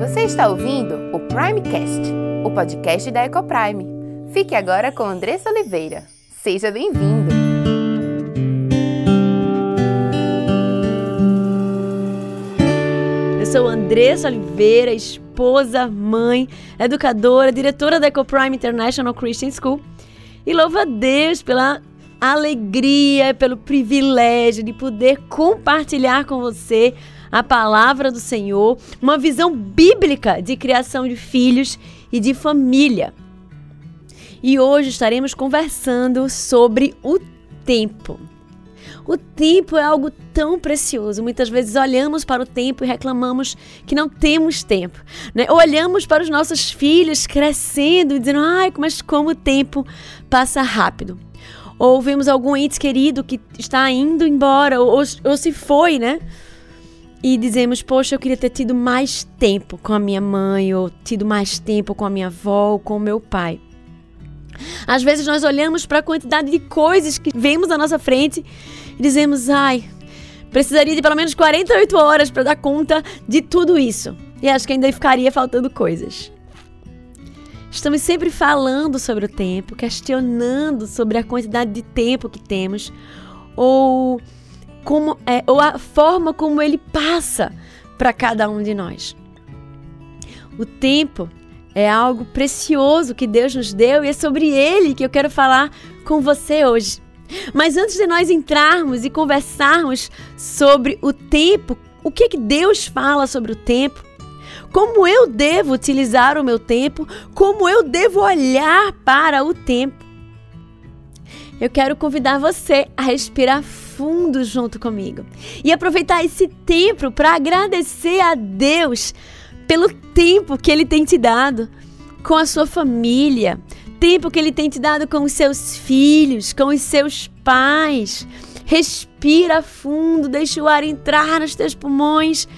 Você está ouvindo o Primecast, o podcast da Ecoprime. Fique agora com Andressa Oliveira. Seja bem-vindo! Eu sou Andressa Oliveira, esposa, mãe, educadora, diretora da Ecoprime International Christian School. E louvo a Deus pela alegria, pelo privilégio de poder compartilhar com você a palavra do Senhor, uma visão bíblica de criação de filhos e de família. E hoje estaremos conversando sobre o tempo. O tempo é algo tão precioso. Muitas vezes olhamos para o tempo e reclamamos que não temos tempo. Né? Olhamos para os nossos filhos crescendo e dizendo, ai, mas como o tempo passa rápido. Ou vemos algum ente querido que está indo embora ou, ou se foi, né? E dizemos, poxa, eu queria ter tido mais tempo com a minha mãe, ou tido mais tempo com a minha avó, ou com o meu pai. Às vezes nós olhamos para a quantidade de coisas que vemos à nossa frente e dizemos, ai, precisaria de pelo menos 48 horas para dar conta de tudo isso. E acho que ainda ficaria faltando coisas. Estamos sempre falando sobre o tempo, questionando sobre a quantidade de tempo que temos, ou como é, ou a forma como ele passa para cada um de nós. O tempo é algo precioso que Deus nos deu e é sobre ele que eu quero falar com você hoje. Mas antes de nós entrarmos e conversarmos sobre o tempo, o que, que Deus fala sobre o tempo, como eu devo utilizar o meu tempo, como eu devo olhar para o tempo, eu quero convidar você a respirar fundo junto comigo e aproveitar esse tempo para agradecer a Deus pelo tempo que Ele tem te dado com a sua família, tempo que Ele tem te dado com os seus filhos, com os seus pais. Respira fundo, deixa o ar entrar nos teus pulmões.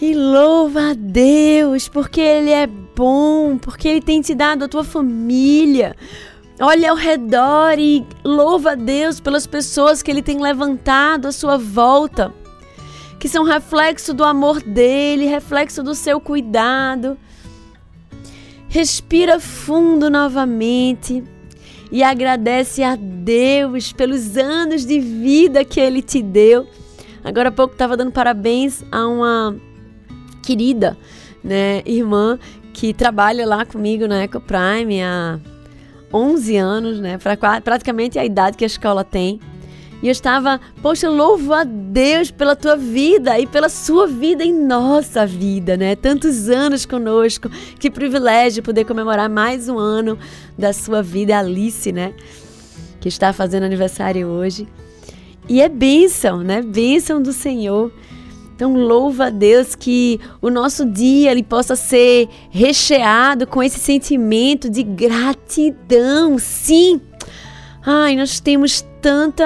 E louva a Deus, porque Ele é bom, porque Ele tem te dado a tua família, Olha ao redor e louva a Deus pelas pessoas que Ele tem levantado à sua volta, que são reflexo do amor dele, reflexo do seu cuidado. Respira fundo novamente e agradece a Deus pelos anos de vida que Ele te deu. Agora há pouco estava dando parabéns a uma querida né, irmã que trabalha lá comigo na Eco Prime há 11 anos, né? Pra, praticamente a idade que a escola tem. E eu estava, poxa, louvo a Deus pela tua vida e pela sua vida em nossa vida, né? Tantos anos conosco, que privilégio poder comemorar mais um ano da sua vida, Alice, né? Que está fazendo aniversário hoje. E é bênção, né? Bênção do Senhor. Então louva a Deus que o nosso dia ele possa ser recheado com esse sentimento de gratidão. Sim. Ai, nós temos tanta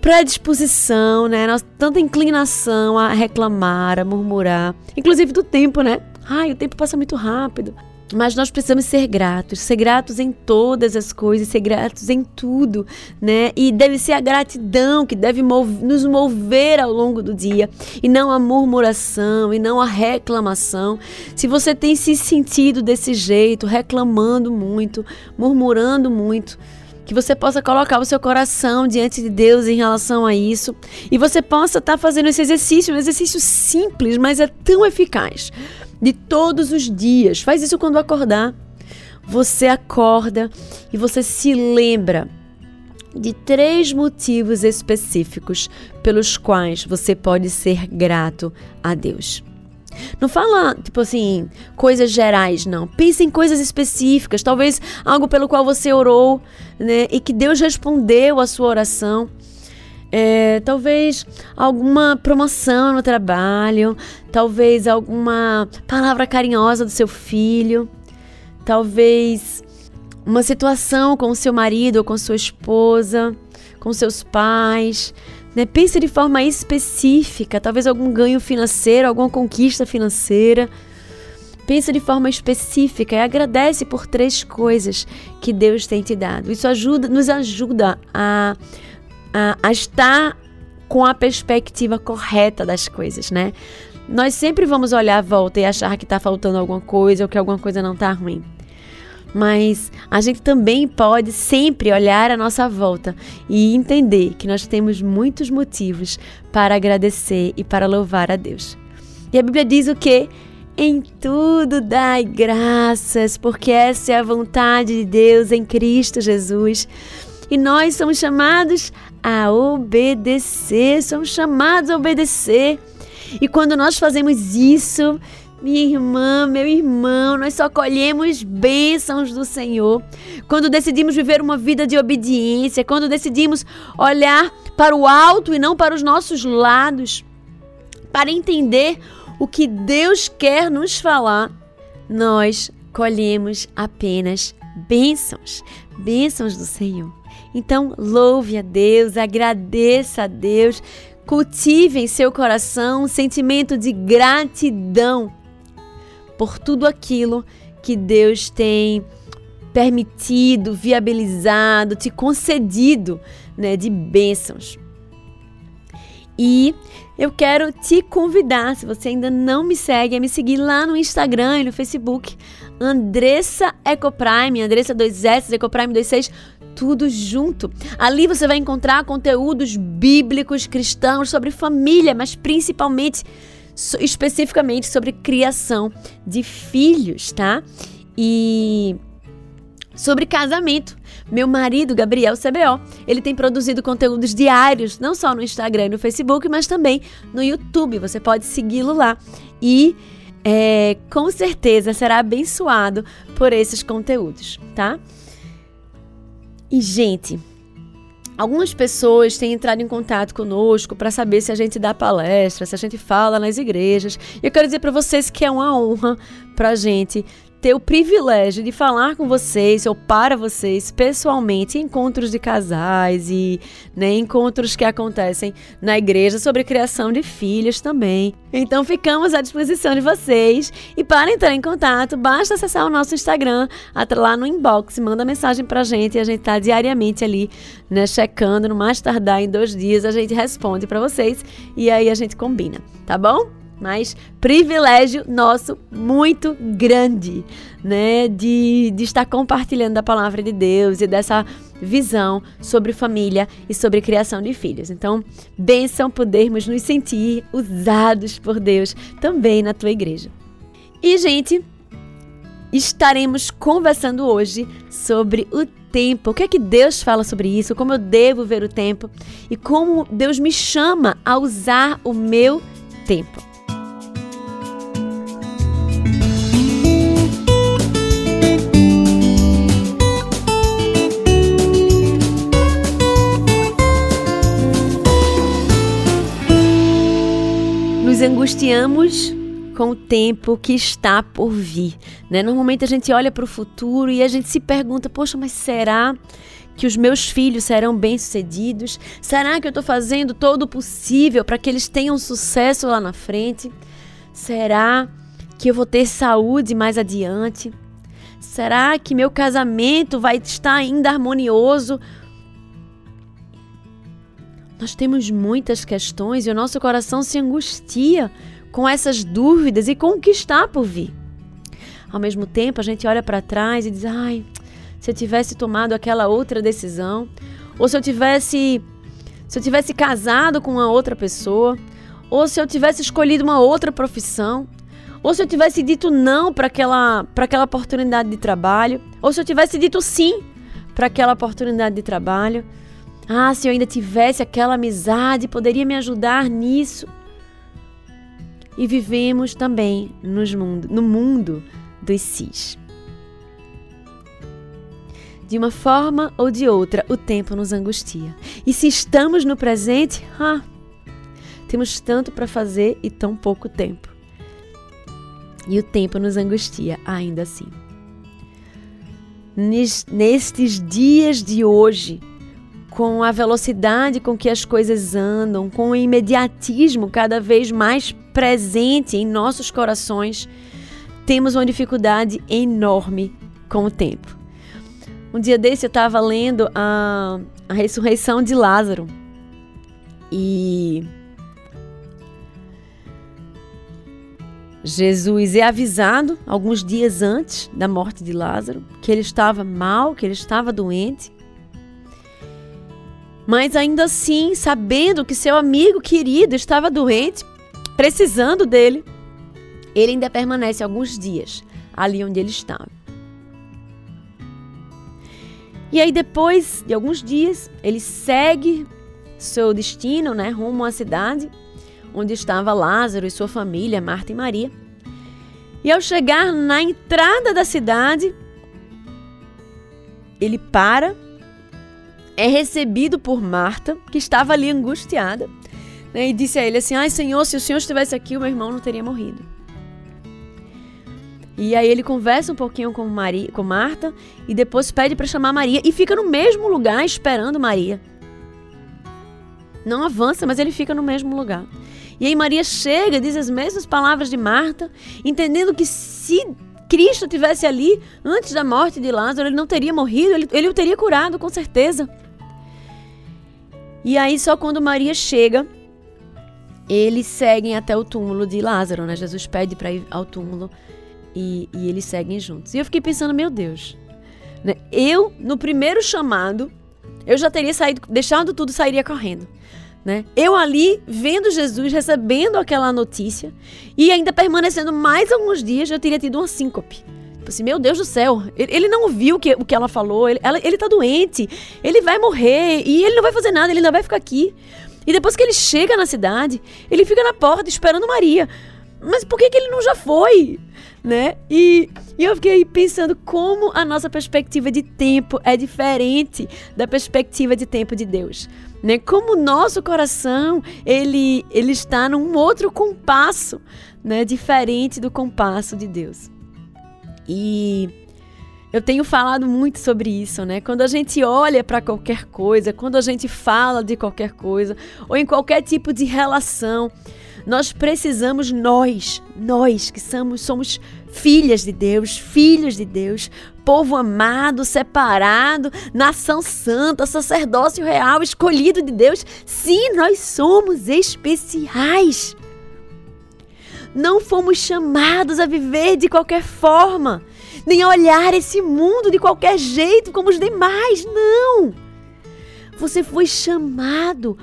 predisposição, né? Nós, tanta inclinação a reclamar, a murmurar, inclusive do tempo, né? Ai, o tempo passa muito rápido. Mas nós precisamos ser gratos, ser gratos em todas as coisas, ser gratos em tudo, né? E deve ser a gratidão que deve nos mover ao longo do dia, e não a murmuração, e não a reclamação. Se você tem se sentido desse jeito, reclamando muito, murmurando muito, que você possa colocar o seu coração diante de Deus em relação a isso e você possa estar tá fazendo esse exercício, um exercício simples, mas é tão eficaz de todos os dias. Faz isso quando acordar. Você acorda e você se lembra de três motivos específicos pelos quais você pode ser grato a Deus. Não fala, tipo assim, coisas gerais, não. Pense em coisas específicas, talvez algo pelo qual você orou, né? E que Deus respondeu a sua oração. É, talvez alguma promoção no trabalho, talvez alguma palavra carinhosa do seu filho, talvez uma situação com o seu marido ou com sua esposa, com seus pais. Né? Pense de forma específica, talvez algum ganho financeiro, alguma conquista financeira. Pense de forma específica e agradece por três coisas que Deus tem te dado. Isso ajuda, nos ajuda a a, a estar com a perspectiva correta das coisas, né? Nós sempre vamos olhar à volta e achar que está faltando alguma coisa ou que alguma coisa não está ruim. Mas a gente também pode sempre olhar à nossa volta e entender que nós temos muitos motivos para agradecer e para louvar a Deus. E a Bíblia diz o que? Em tudo dai graças, porque essa é a vontade de Deus em Cristo Jesus. E nós somos chamados a obedecer, somos chamados a obedecer. E quando nós fazemos isso, minha irmã, meu irmão, nós só colhemos bênçãos do Senhor. Quando decidimos viver uma vida de obediência, quando decidimos olhar para o alto e não para os nossos lados, para entender o que Deus quer nos falar, nós colhemos apenas bênçãos, bênçãos do Senhor. Então, louve a Deus, agradeça a Deus, cultive em seu coração um sentimento de gratidão por tudo aquilo que Deus tem permitido, viabilizado, te concedido, né, de bênçãos. E eu quero te convidar, se você ainda não me segue, a me seguir lá no Instagram e no Facebook, Andressa Ecoprime, Andressa 2S, Ecoprime 26, tudo junto. Ali você vai encontrar conteúdos bíblicos cristãos sobre família, mas principalmente especificamente sobre criação de filhos, tá? E sobre casamento. Meu marido, Gabriel CBO, ele tem produzido conteúdos diários, não só no Instagram e no Facebook, mas também no YouTube. Você pode segui-lo lá. E é, com certeza será abençoado por esses conteúdos, tá? E, gente, Algumas pessoas têm entrado em contato conosco para saber se a gente dá palestra, se a gente fala nas igrejas. E eu quero dizer para vocês que é uma honra para a gente ter o privilégio de falar com vocês ou para vocês pessoalmente encontros de casais e né, encontros que acontecem na igreja sobre criação de filhos também. Então ficamos à disposição de vocês e para entrar em contato basta acessar o nosso Instagram, lá no inbox, manda mensagem pra gente e a gente tá diariamente ali, né, checando, no mais tardar em dois dias a gente responde para vocês e aí a gente combina, tá bom? Mas privilégio nosso muito grande, né, de, de estar compartilhando da palavra de Deus e dessa visão sobre família e sobre criação de filhos. Então, benção podermos nos sentir usados por Deus também na tua igreja. E, gente, estaremos conversando hoje sobre o tempo. O que é que Deus fala sobre isso? Como eu devo ver o tempo e como Deus me chama a usar o meu tempo. Nos angustiamos com o tempo que está por vir. Né? Normalmente a gente olha para o futuro e a gente se pergunta: poxa, mas será que os meus filhos serão bem-sucedidos? Será que eu estou fazendo todo o possível para que eles tenham sucesso lá na frente? Será que eu vou ter saúde mais adiante? Será que meu casamento vai estar ainda harmonioso nós temos muitas questões e o nosso coração se angustia com essas dúvidas e com o que está por vir. Ao mesmo tempo, a gente olha para trás e diz: ai, se eu tivesse tomado aquela outra decisão, ou se eu tivesse se eu tivesse casado com uma outra pessoa, ou se eu tivesse escolhido uma outra profissão, ou se eu tivesse dito não para aquela para aquela oportunidade de trabalho, ou se eu tivesse dito sim para aquela oportunidade de trabalho. Ah, se eu ainda tivesse aquela amizade, poderia me ajudar nisso. E vivemos também nos mundo, no mundo dos cis. De uma forma ou de outra, o tempo nos angustia. E se estamos no presente, ah, temos tanto para fazer e tão pouco tempo. E o tempo nos angustia ainda assim. Nestes dias de hoje, com a velocidade com que as coisas andam, com o imediatismo cada vez mais presente em nossos corações, temos uma dificuldade enorme com o tempo. Um dia desse eu estava lendo a, a ressurreição de Lázaro. E Jesus é avisado alguns dias antes da morte de Lázaro que ele estava mal, que ele estava doente. Mas ainda assim, sabendo que seu amigo querido estava doente, precisando dele, ele ainda permanece alguns dias ali onde ele estava. E aí depois de alguns dias, ele segue seu destino, né, rumo à cidade onde estava Lázaro e sua família, Marta e Maria. E ao chegar na entrada da cidade, ele para, é recebido por Marta, que estava ali angustiada, né, e disse a ele assim: Ai, Senhor, se o Senhor estivesse aqui, o meu irmão não teria morrido. E aí ele conversa um pouquinho com, Maria, com Marta e depois pede para chamar Maria e fica no mesmo lugar esperando Maria. Não avança, mas ele fica no mesmo lugar. E aí Maria chega, diz as mesmas palavras de Marta, entendendo que se Cristo tivesse ali antes da morte de Lázaro, ele não teria morrido, ele, ele o teria curado, com certeza. E aí, só quando Maria chega, eles seguem até o túmulo de Lázaro, né? Jesus pede para ir ao túmulo e, e, eles seguem juntos. E eu fiquei pensando, meu Deus, né? eu, no primeiro chamado, eu já teria saído, deixado tudo, sairia correndo. Né? Eu ali vendo Jesus, recebendo aquela notícia e ainda permanecendo mais alguns dias, eu teria tido uma síncope. Tipo assim, meu Deus do céu, ele, ele não viu o que, o que ela falou, ele, ela, ele tá doente, ele vai morrer e ele não vai fazer nada, ele ainda vai ficar aqui. E depois que ele chega na cidade, ele fica na porta esperando Maria. Mas por que, que ele não já foi? Né? E, e eu fiquei pensando como a nossa perspectiva de tempo é diferente da perspectiva de tempo de Deus né? Como o nosso coração, ele ele está num outro compasso, né, diferente do compasso de Deus. E eu tenho falado muito sobre isso, né? Quando a gente olha para qualquer coisa, quando a gente fala de qualquer coisa, ou em qualquer tipo de relação, nós precisamos nós, nós que somos somos filhas de Deus, filhos de Deus, povo amado, separado, nação santa, sacerdócio real, escolhido de Deus. Sim, nós somos especiais. Não fomos chamados a viver de qualquer forma, nem a olhar esse mundo de qualquer jeito como os demais. Não! Você foi chamado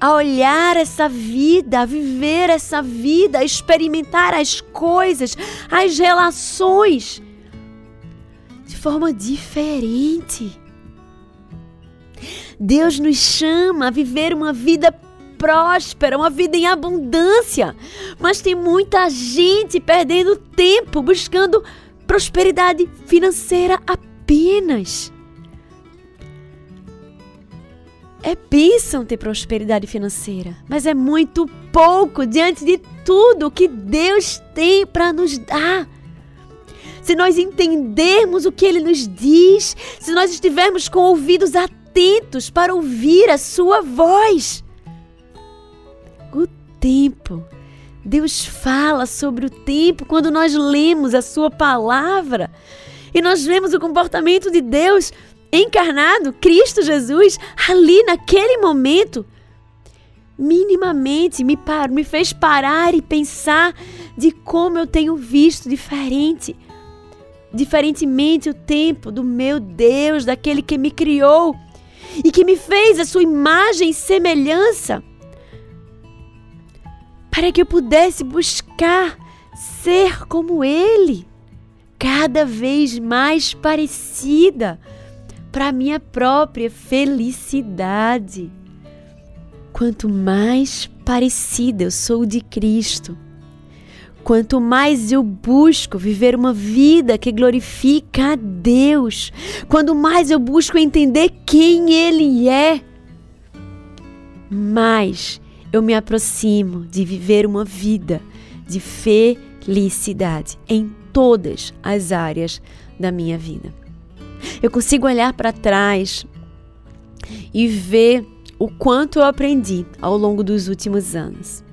a olhar essa vida, a viver essa vida, a experimentar as coisas, as relações de forma diferente. Deus nos chama a viver uma vida próspera, uma vida em abundância. Mas tem muita gente perdendo tempo buscando prosperidade financeira apenas. É bênção ter prosperidade financeira, mas é muito pouco diante de tudo que Deus tem para nos dar. Se nós entendermos o que Ele nos diz, se nós estivermos com ouvidos atentos para ouvir a Sua voz. Tempo. Deus fala sobre o tempo quando nós lemos a Sua palavra e nós vemos o comportamento de Deus encarnado, Cristo Jesus, ali naquele momento, minimamente me, me fez parar e pensar de como eu tenho visto diferente. Diferentemente o tempo do meu Deus, daquele que me criou e que me fez a sua imagem e semelhança, para que eu pudesse buscar ser como Ele, cada vez mais parecida para minha própria felicidade. Quanto mais parecida eu sou de Cristo, quanto mais eu busco viver uma vida que glorifica a Deus, quanto mais eu busco entender quem Ele é, mais eu me aproximo de viver uma vida de felicidade em todas as áreas da minha vida. Eu consigo olhar para trás e ver o quanto eu aprendi ao longo dos últimos anos.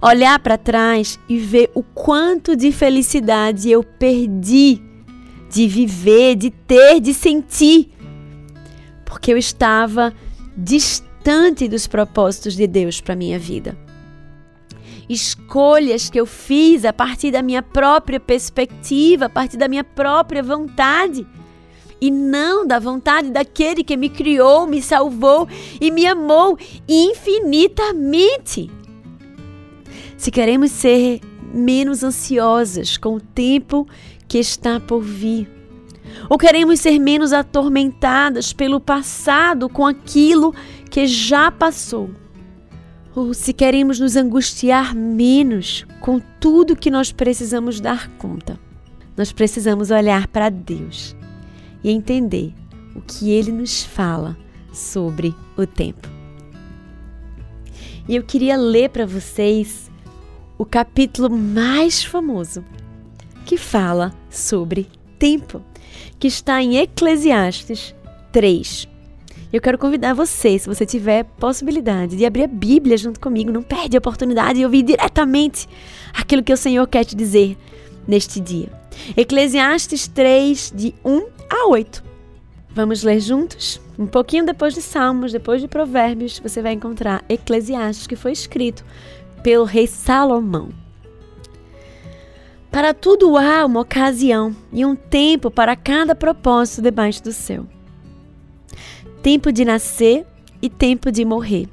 Olhar para trás e ver o quanto de felicidade eu perdi de viver, de ter, de sentir, porque eu estava distante distante dos propósitos de Deus para minha vida. Escolhas que eu fiz a partir da minha própria perspectiva, a partir da minha própria vontade e não da vontade daquele que me criou, me salvou e me amou infinitamente. Se queremos ser menos ansiosas com o tempo que está por vir, ou queremos ser menos atormentadas pelo passado com aquilo que já passou, ou se queremos nos angustiar menos com tudo que nós precisamos dar conta, nós precisamos olhar para Deus e entender o que ele nos fala sobre o tempo. E eu queria ler para vocês o capítulo mais famoso que fala sobre tempo, que está em Eclesiastes 3. Eu quero convidar você, se você tiver possibilidade de abrir a Bíblia junto comigo, não perde a oportunidade de ouvir diretamente aquilo que o Senhor quer te dizer neste dia. Eclesiastes 3, de 1 a 8. Vamos ler juntos? Um pouquinho depois de Salmos, depois de Provérbios, você vai encontrar Eclesiastes, que foi escrito pelo rei Salomão. Para tudo há uma ocasião e um tempo para cada propósito debaixo do céu. Tempo de nascer e tempo de morrer.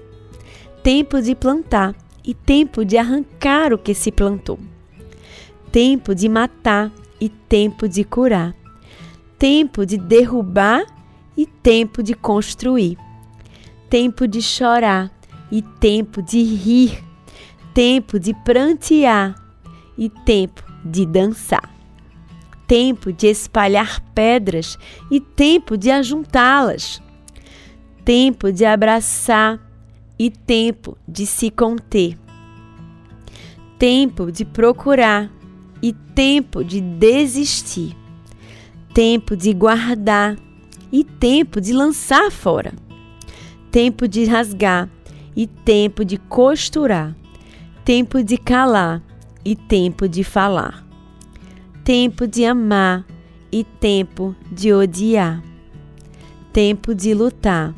Tempo de plantar e tempo de arrancar o que se plantou. Tempo de matar e tempo de curar tempo de derrubar e tempo de construir, tempo de chorar e tempo de rir, tempo de prantear e tempo de dançar, tempo de espalhar pedras e tempo de ajuntá-las, tempo de abraçar e tempo de se conter, tempo de procurar e tempo de desistir. Tempo de guardar e tempo de lançar fora, tempo de rasgar e tempo de costurar, tempo de calar e tempo de falar, tempo de amar e tempo de odiar, tempo de lutar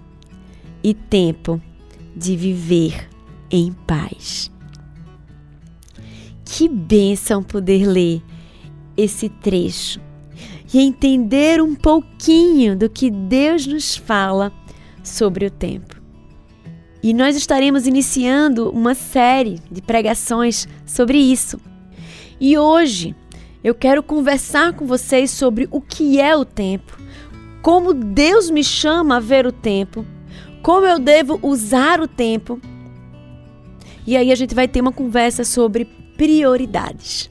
e tempo de viver em paz. Que bênção poder ler esse trecho e entender um pouquinho do que Deus nos fala sobre o tempo. E nós estaremos iniciando uma série de pregações sobre isso. E hoje eu quero conversar com vocês sobre o que é o tempo, como Deus me chama a ver o tempo, como eu devo usar o tempo. E aí a gente vai ter uma conversa sobre prioridades.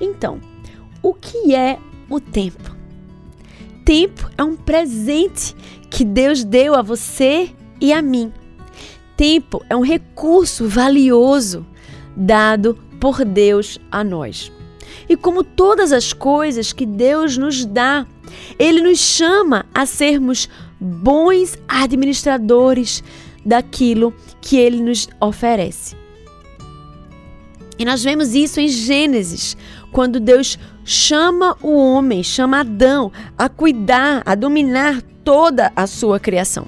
Então, o que é o tempo. Tempo é um presente que Deus deu a você e a mim. Tempo é um recurso valioso dado por Deus a nós. E como todas as coisas que Deus nos dá, Ele nos chama a sermos bons administradores daquilo que Ele nos oferece. E nós vemos isso em Gênesis, quando Deus chama o homem, chama Adão a cuidar, a dominar toda a sua criação.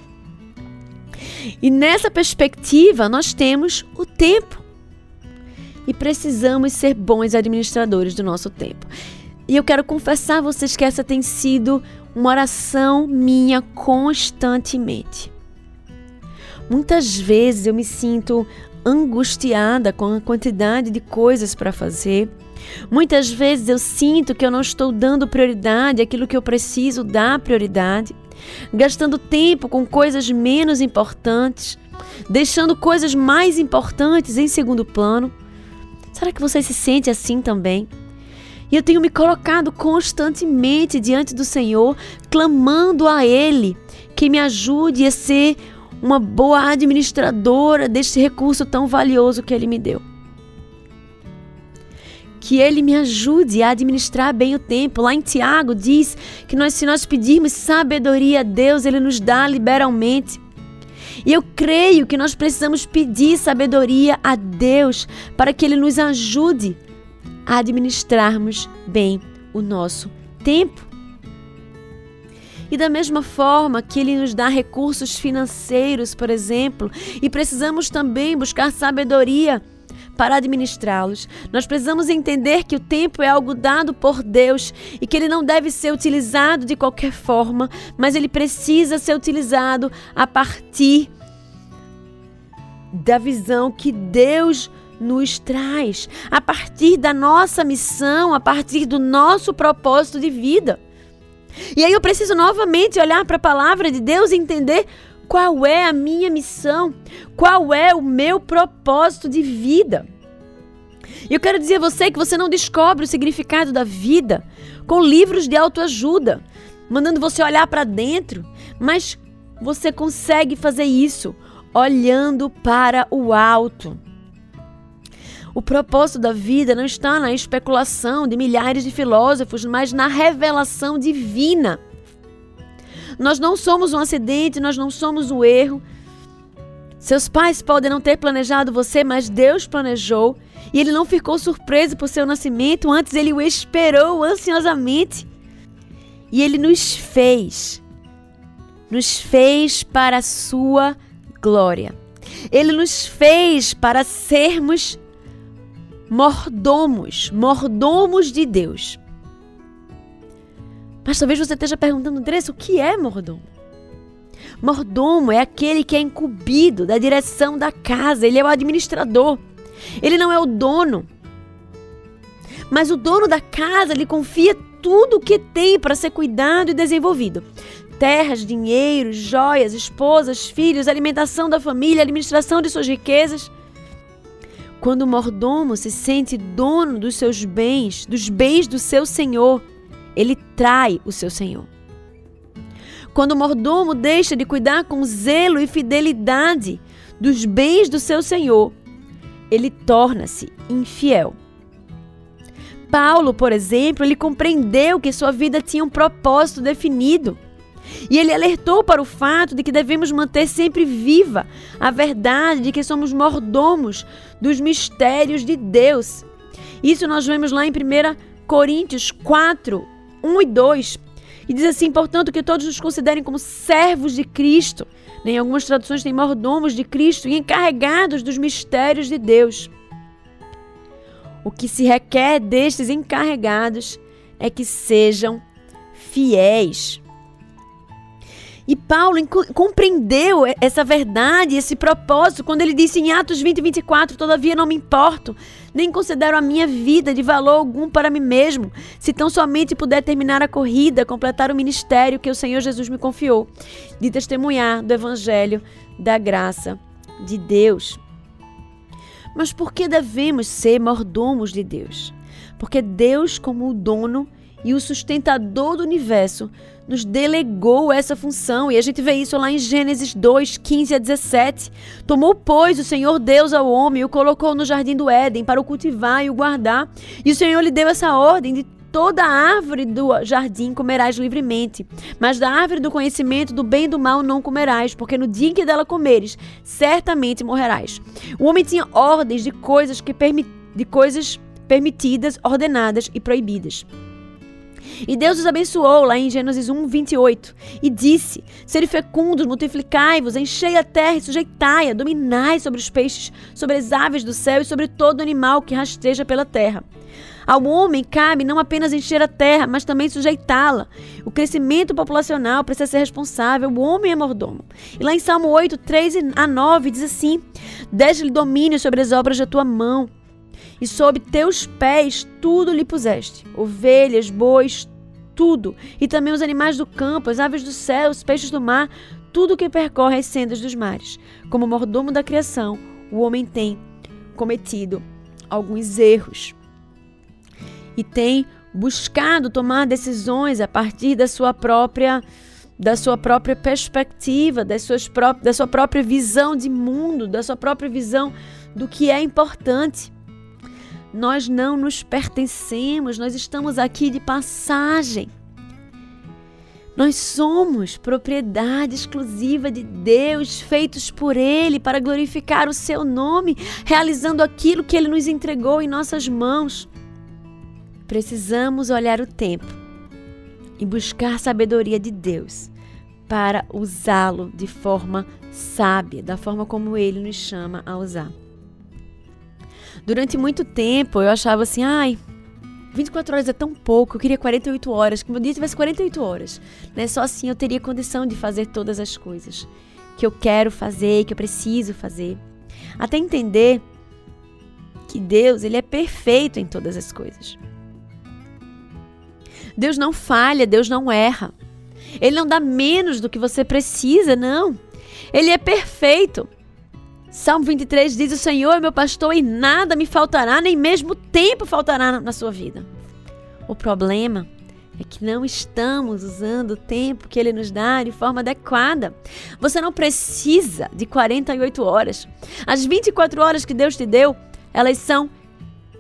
E nessa perspectiva, nós temos o tempo. E precisamos ser bons administradores do nosso tempo. E eu quero confessar a vocês que essa tem sido uma oração minha constantemente. Muitas vezes eu me sinto angustiada com a quantidade de coisas para fazer Muitas vezes eu sinto que eu não estou dando prioridade àquilo que eu preciso dar prioridade, gastando tempo com coisas menos importantes, deixando coisas mais importantes em segundo plano. Será que você se sente assim também? E eu tenho me colocado constantemente diante do Senhor, clamando a Ele que me ajude a ser uma boa administradora deste recurso tão valioso que Ele me deu que Ele me ajude a administrar bem o tempo. Lá em Tiago diz que nós, se nós pedirmos sabedoria a Deus, Ele nos dá liberalmente. E eu creio que nós precisamos pedir sabedoria a Deus para que Ele nos ajude a administrarmos bem o nosso tempo. E da mesma forma que Ele nos dá recursos financeiros, por exemplo, e precisamos também buscar sabedoria para administrá-los. Nós precisamos entender que o tempo é algo dado por Deus e que ele não deve ser utilizado de qualquer forma, mas ele precisa ser utilizado a partir da visão que Deus nos traz, a partir da nossa missão, a partir do nosso propósito de vida. E aí eu preciso novamente olhar para a palavra de Deus e entender qual é a minha missão, qual é o meu propósito de vida. E eu quero dizer a você que você não descobre o significado da vida com livros de autoajuda, mandando você olhar para dentro, mas você consegue fazer isso olhando para o alto. O propósito da vida não está na especulação de milhares de filósofos, mas na revelação divina. Nós não somos um acidente, nós não somos um erro. Seus pais podem não ter planejado você, mas Deus planejou. E ele não ficou surpreso por seu nascimento, antes ele o esperou ansiosamente. E ele nos fez, nos fez para a sua glória. Ele nos fez para sermos mordomos, mordomos de Deus. Mas talvez você esteja perguntando, Andressa, o que é mordomo? Mordomo é aquele que é incumbido da direção da casa, ele é o administrador. Ele não é o dono. Mas o dono da casa lhe confia tudo o que tem para ser cuidado e desenvolvido: terras, dinheiro, joias, esposas, filhos, alimentação da família, administração de suas riquezas. Quando o mordomo se sente dono dos seus bens, dos bens do seu senhor, ele trai o seu senhor. Quando o mordomo deixa de cuidar com zelo e fidelidade dos bens do seu senhor, ele torna-se infiel. Paulo, por exemplo, ele compreendeu que sua vida tinha um propósito definido. E ele alertou para o fato de que devemos manter sempre viva a verdade de que somos mordomos dos mistérios de Deus. Isso nós vemos lá em 1 Coríntios 4, 1 e 2. E diz assim: portanto, que todos nos considerem como servos de Cristo. Em algumas traduções tem mordomos de Cristo e encarregados dos mistérios de Deus. O que se requer destes encarregados é que sejam fiéis. E Paulo compreendeu essa verdade, esse propósito, quando ele disse em Atos 20, 24: Todavia não me importo, nem considero a minha vida de valor algum para mim mesmo, se tão somente puder terminar a corrida, completar o ministério que o Senhor Jesus me confiou, de testemunhar do Evangelho da graça de Deus. Mas por que devemos ser mordomos de Deus? Porque Deus, como o dono e o sustentador do universo, nos delegou essa função. E a gente vê isso lá em Gênesis 2, 15 a 17. Tomou, pois, o Senhor Deus ao homem e o colocou no jardim do Éden para o cultivar e o guardar. E o Senhor lhe deu essa ordem de toda árvore do jardim comerás livremente, mas da árvore do conhecimento do bem e do mal não comerás, porque no dia em que dela comeres, certamente morrerás. O homem tinha ordens de coisas que de coisas permitidas, ordenadas e proibidas. E Deus os abençoou lá em Gênesis 1, 28 e disse: Sede fecundos, multiplicai-vos, enchei a terra e sujeitai-a, dominai sobre os peixes, sobre as aves do céu e sobre todo animal que rasteja pela terra. Ao homem cabe não apenas encher a terra, mas também sujeitá-la. O crescimento populacional precisa ser responsável, o homem é mordomo. E lá em Salmo 8, 3 a 9 diz assim: Deixe-lhe domínio sobre as obras da tua mão e sob teus pés tudo lhe puseste: ovelhas, bois, tudo, e também os animais do campo, as aves do céu, os peixes do mar, tudo que percorre as sendas dos mares. Como mordomo da criação, o homem tem cometido alguns erros e tem buscado tomar decisões a partir da sua própria da sua própria perspectiva, das suas da sua própria visão de mundo, da sua própria visão do que é importante. Nós não nos pertencemos, nós estamos aqui de passagem. Nós somos propriedade exclusiva de Deus, feitos por Ele para glorificar o Seu nome, realizando aquilo que Ele nos entregou em nossas mãos. Precisamos olhar o tempo, e buscar sabedoria de Deus para usá-lo de forma sábia, da forma como ele nos chama a usar. Durante muito tempo eu achava assim, ai, 24 horas é tão pouco, eu queria 48 horas, que meu dia tivesse 48 horas. Né? Só assim eu teria condição de fazer todas as coisas que eu quero fazer, que eu preciso fazer. Até entender que Deus, ele é perfeito em todas as coisas. Deus não falha, Deus não erra. Ele não dá menos do que você precisa, não. Ele é perfeito. Salmo 23 diz: O Senhor é meu pastor e nada me faltará, nem mesmo tempo faltará na sua vida. O problema é que não estamos usando o tempo que Ele nos dá de forma adequada. Você não precisa de 48 horas. As 24 horas que Deus te deu, elas são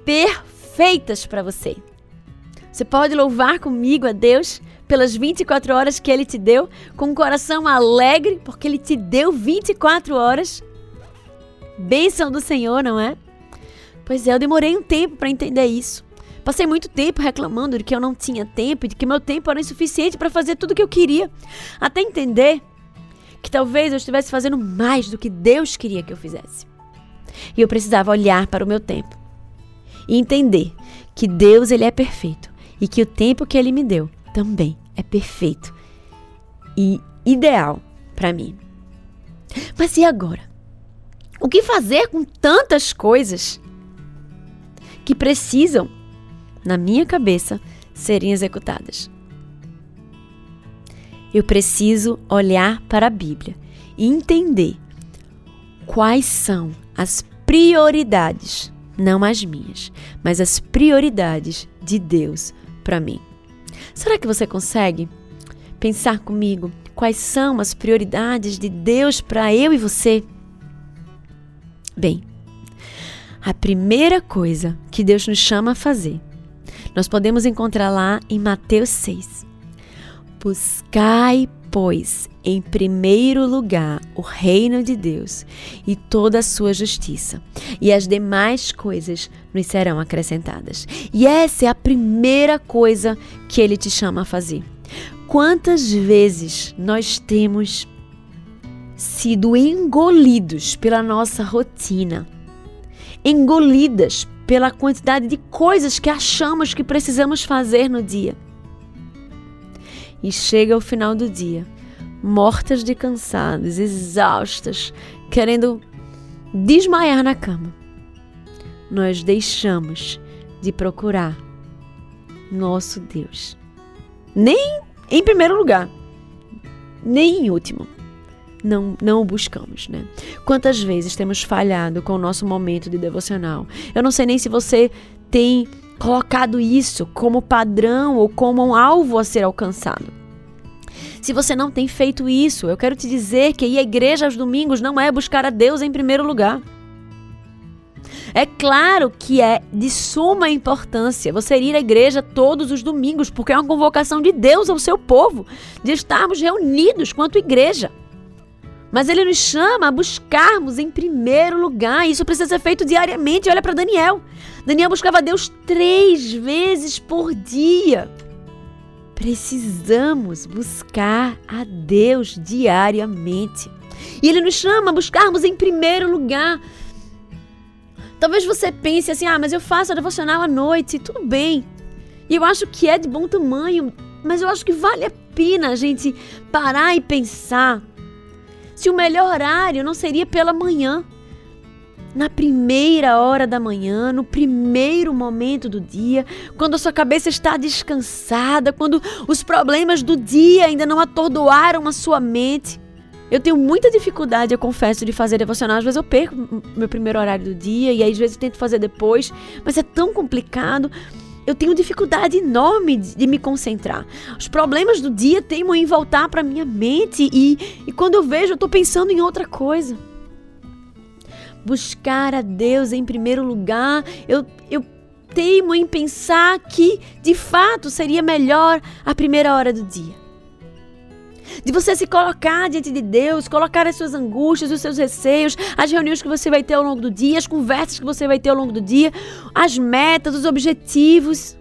perfeitas para você. Você pode louvar comigo a Deus pelas 24 horas que Ele te deu, com um coração alegre, porque Ele te deu 24 horas. Bênção do Senhor, não é? Pois é, eu demorei um tempo para entender isso. Passei muito tempo reclamando de que eu não tinha tempo e de que meu tempo era insuficiente para fazer tudo o que eu queria. Até entender que talvez eu estivesse fazendo mais do que Deus queria que eu fizesse. E eu precisava olhar para o meu tempo e entender que Deus ele é perfeito e que o tempo que ele me deu também é perfeito e ideal para mim. Mas e agora? O que fazer com tantas coisas que precisam, na minha cabeça, serem executadas? Eu preciso olhar para a Bíblia e entender quais são as prioridades, não as minhas, mas as prioridades de Deus para mim. Será que você consegue pensar comigo quais são as prioridades de Deus para eu e você? Bem, a primeira coisa que Deus nos chama a fazer, nós podemos encontrar lá em Mateus 6. Buscai, pois, em primeiro lugar o reino de Deus e toda a sua justiça, e as demais coisas nos serão acrescentadas. E essa é a primeira coisa que ele te chama a fazer. Quantas vezes nós temos sido engolidos pela nossa rotina, engolidas pela quantidade de coisas que achamos que precisamos fazer no dia. E chega o final do dia, mortas de cansados, exaustas, querendo desmaiar na cama. Nós deixamos de procurar nosso Deus. Nem em primeiro lugar, nem em último não, não o buscamos, né? Quantas vezes temos falhado com o nosso momento de devocional? Eu não sei nem se você tem colocado isso como padrão ou como um alvo a ser alcançado. Se você não tem feito isso, eu quero te dizer que ir à igreja aos domingos não é buscar a Deus em primeiro lugar. É claro que é de suma importância você ir à igreja todos os domingos, porque é uma convocação de Deus ao seu povo, de estarmos reunidos quanto igreja. Mas ele nos chama a buscarmos em primeiro lugar. Isso precisa ser feito diariamente. Olha para Daniel. Daniel buscava Deus três vezes por dia. Precisamos buscar a Deus diariamente. E ele nos chama a buscarmos em primeiro lugar. Talvez você pense assim: ah, mas eu faço a devocional à noite, tudo bem. E eu acho que é de bom tamanho, mas eu acho que vale a pena a gente parar e pensar se o melhor horário não seria pela manhã. Na primeira hora da manhã, no primeiro momento do dia, quando a sua cabeça está descansada, quando os problemas do dia ainda não atordoaram a sua mente. Eu tenho muita dificuldade, eu confesso, de fazer devocional. Às vezes eu perco meu primeiro horário do dia e aí às vezes eu tento fazer depois, mas é tão complicado eu tenho dificuldade enorme de, de, me concentrar. Os problemas do dia teimam em voltar para minha mente e, e quando eu vejo, eu estou pensando em outra coisa. Buscar a Deus em primeiro lugar, eu, eu teimo em pensar que de fato seria melhor a primeira hora do dia de você se colocar diante de Deus, colocar as suas angústias, os seus receios, as reuniões que você vai ter ao longo do dia, as conversas que você vai ter ao longo do dia, as metas, os objetivos,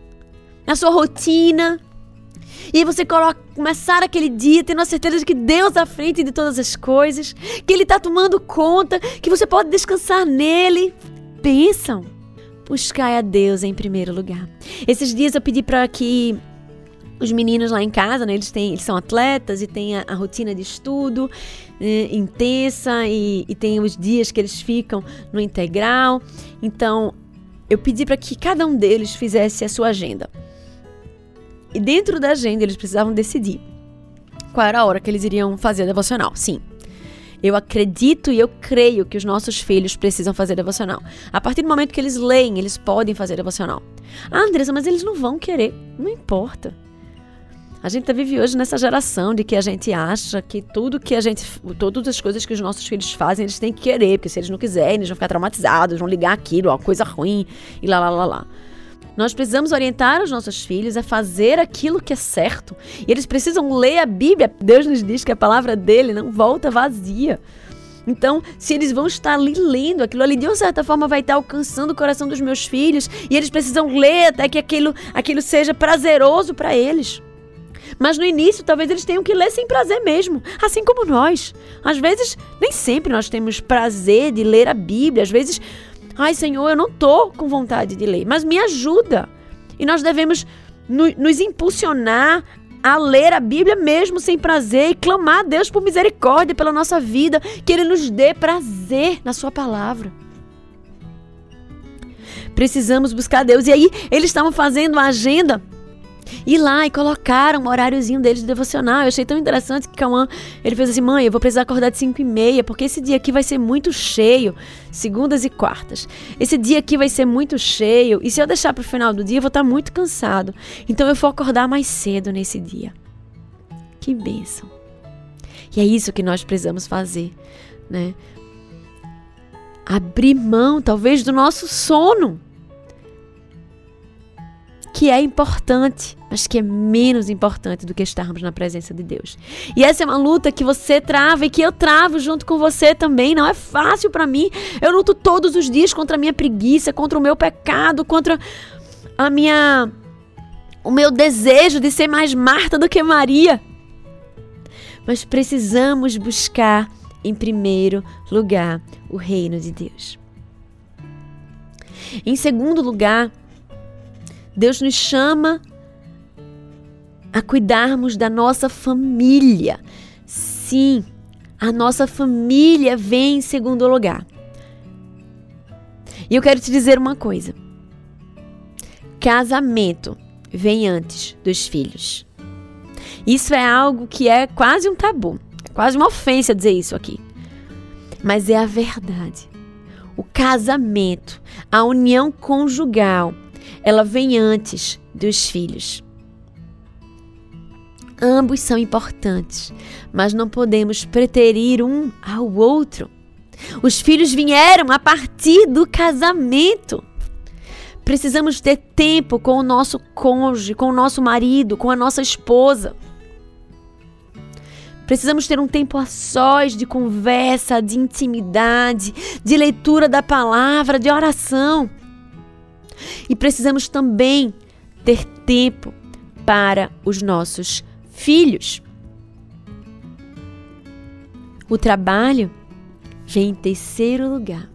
a sua rotina. E você coloca, começar aquele dia tendo a certeza de que Deus está à frente de todas as coisas, que Ele está tomando conta, que você pode descansar nele. Pensam. Buscai a Deus em primeiro lugar. Esses dias eu pedi para que os meninos lá em casa, né, eles, têm, eles são atletas e têm a, a rotina de estudo né, intensa e, e tem os dias que eles ficam no integral. Então, eu pedi para que cada um deles fizesse a sua agenda. E dentro da agenda eles precisavam decidir qual era a hora que eles iriam fazer a devocional. Sim. Eu acredito e eu creio que os nossos filhos precisam fazer devocional. A partir do momento que eles leem, eles podem fazer devocional. Ah, Andressa, mas eles não vão querer. Não importa. A gente vive hoje nessa geração de que a gente acha que tudo que a gente. Todas as coisas que os nossos filhos fazem, eles têm que querer, porque se eles não quiserem, eles vão ficar traumatizados, vão ligar aquilo, ó, coisa ruim, e lá lá lá lá. Nós precisamos orientar os nossos filhos a fazer aquilo que é certo. E eles precisam ler a Bíblia. Deus nos diz que a palavra dele não volta vazia. Então, se eles vão estar ali lendo, aquilo ali de uma certa forma vai estar alcançando o coração dos meus filhos, e eles precisam ler até que aquilo, aquilo seja prazeroso para eles. Mas no início, talvez eles tenham que ler sem prazer mesmo, assim como nós. Às vezes, nem sempre nós temos prazer de ler a Bíblia, às vezes Ai, Senhor, eu não tô com vontade de ler, mas me ajuda. E nós devemos no, nos impulsionar a ler a Bíblia mesmo sem prazer e clamar a Deus por misericórdia pela nossa vida, que Ele nos dê prazer na Sua palavra. Precisamos buscar Deus. E aí, eles estavam fazendo a agenda ir lá e colocaram um horáriozinho deles de devocional. Eu achei tão interessante que Cauã, ele fez assim, mãe, eu vou precisar acordar de 5 e meia, porque esse dia aqui vai ser muito cheio, segundas e quartas. Esse dia aqui vai ser muito cheio, e se eu deixar para o final do dia, eu vou estar muito cansado. Então eu vou acordar mais cedo nesse dia. Que bênção. E é isso que nós precisamos fazer, né? Abrir mão, talvez, do nosso sono que é importante, mas que é menos importante do que estarmos na presença de Deus. E essa é uma luta que você trava e que eu travo junto com você também. Não é fácil para mim. Eu luto todos os dias contra a minha preguiça, contra o meu pecado, contra a minha o meu desejo de ser mais Marta do que Maria. Mas precisamos buscar em primeiro lugar o reino de Deus. Em segundo lugar, Deus nos chama a cuidarmos da nossa família. Sim, a nossa família vem em segundo lugar. E eu quero te dizer uma coisa: casamento vem antes dos filhos. Isso é algo que é quase um tabu, é quase uma ofensa dizer isso aqui. Mas é a verdade. O casamento, a união conjugal, ela vem antes dos filhos. Ambos são importantes, mas não podemos preterir um ao outro. Os filhos vieram a partir do casamento. Precisamos ter tempo com o nosso cônjuge, com o nosso marido, com a nossa esposa. Precisamos ter um tempo a sós de conversa, de intimidade, de leitura da palavra, de oração. E precisamos também ter tempo para os nossos filhos. O trabalho vem em terceiro lugar.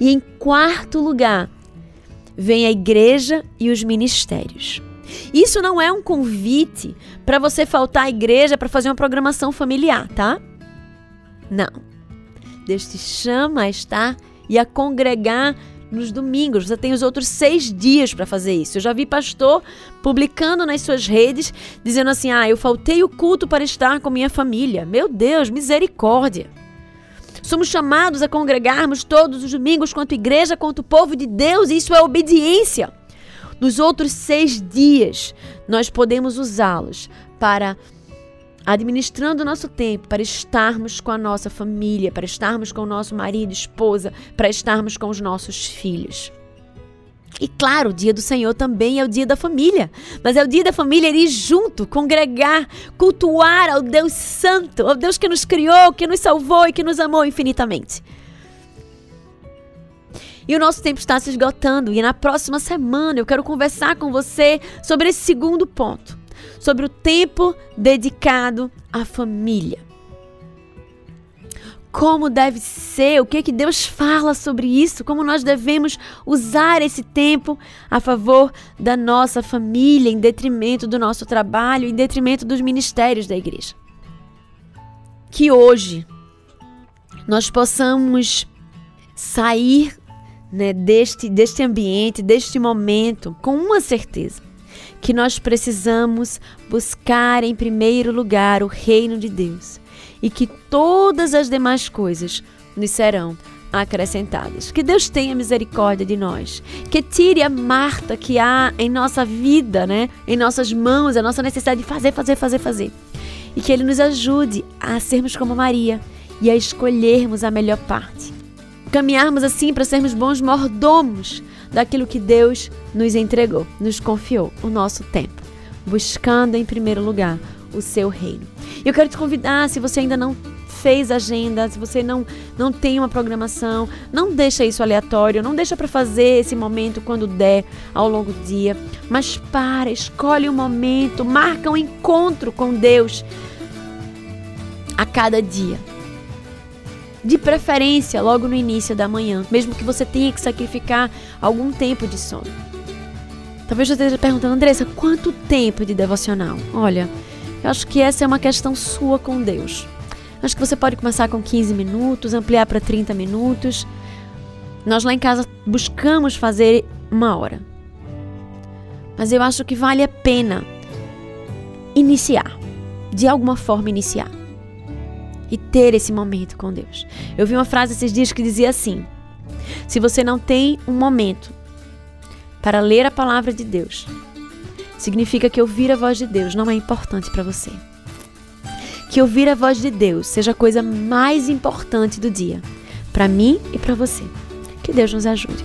E em quarto lugar, vem a igreja e os ministérios. Isso não é um convite para você faltar à igreja para fazer uma programação familiar, tá? Não. Deus te chama a estar e a congregar nos domingos. Você tem os outros seis dias para fazer isso. Eu já vi pastor publicando nas suas redes, dizendo assim: ah, eu faltei o culto para estar com minha família. Meu Deus, misericórdia. Somos chamados a congregarmos todos os domingos, quanto igreja, quanto povo de Deus, e isso é obediência. Nos outros seis dias, nós podemos usá-los para administrando o nosso tempo para estarmos com a nossa família, para estarmos com o nosso marido, esposa, para estarmos com os nossos filhos. E claro, o dia do Senhor também é o dia da família, mas é o dia da família ir junto, congregar, cultuar ao Deus Santo, ao Deus que nos criou, que nos salvou e que nos amou infinitamente. E o nosso tempo está se esgotando. E na próxima semana eu quero conversar com você sobre esse segundo ponto, sobre o tempo dedicado à família. Como deve ser, o que que Deus fala sobre isso, como nós devemos usar esse tempo a favor da nossa família, em detrimento do nosso trabalho, em detrimento dos ministérios da igreja. Que hoje nós possamos sair né, deste, deste ambiente, deste momento, com uma certeza: que nós precisamos buscar em primeiro lugar o reino de Deus e que todas as demais coisas nos serão acrescentadas. Que Deus tenha misericórdia de nós, que tire a Marta que há em nossa vida, né, em nossas mãos, a nossa necessidade de fazer, fazer, fazer, fazer. E que Ele nos ajude a sermos como Maria e a escolhermos a melhor parte caminharmos assim para sermos bons mordomos daquilo que Deus nos entregou, nos confiou, o nosso tempo, buscando em primeiro lugar o seu reino. Eu quero te convidar, se você ainda não fez agenda, se você não não tem uma programação, não deixa isso aleatório, não deixa para fazer esse momento quando der ao longo do dia, mas para, escolhe um momento, marca um encontro com Deus a cada dia de preferência logo no início da manhã, mesmo que você tenha que sacrificar algum tempo de sono. Talvez você esteja perguntando, Andressa, quanto tempo de devocional? Olha, eu acho que essa é uma questão sua com Deus. Acho que você pode começar com 15 minutos, ampliar para 30 minutos. Nós lá em casa buscamos fazer uma hora. Mas eu acho que vale a pena iniciar, de alguma forma iniciar e ter esse momento com Deus. Eu vi uma frase esses dias que dizia assim: Se você não tem um momento para ler a palavra de Deus, significa que ouvir a voz de Deus não é importante para você. Que ouvir a voz de Deus seja a coisa mais importante do dia, para mim e para você. Que Deus nos ajude.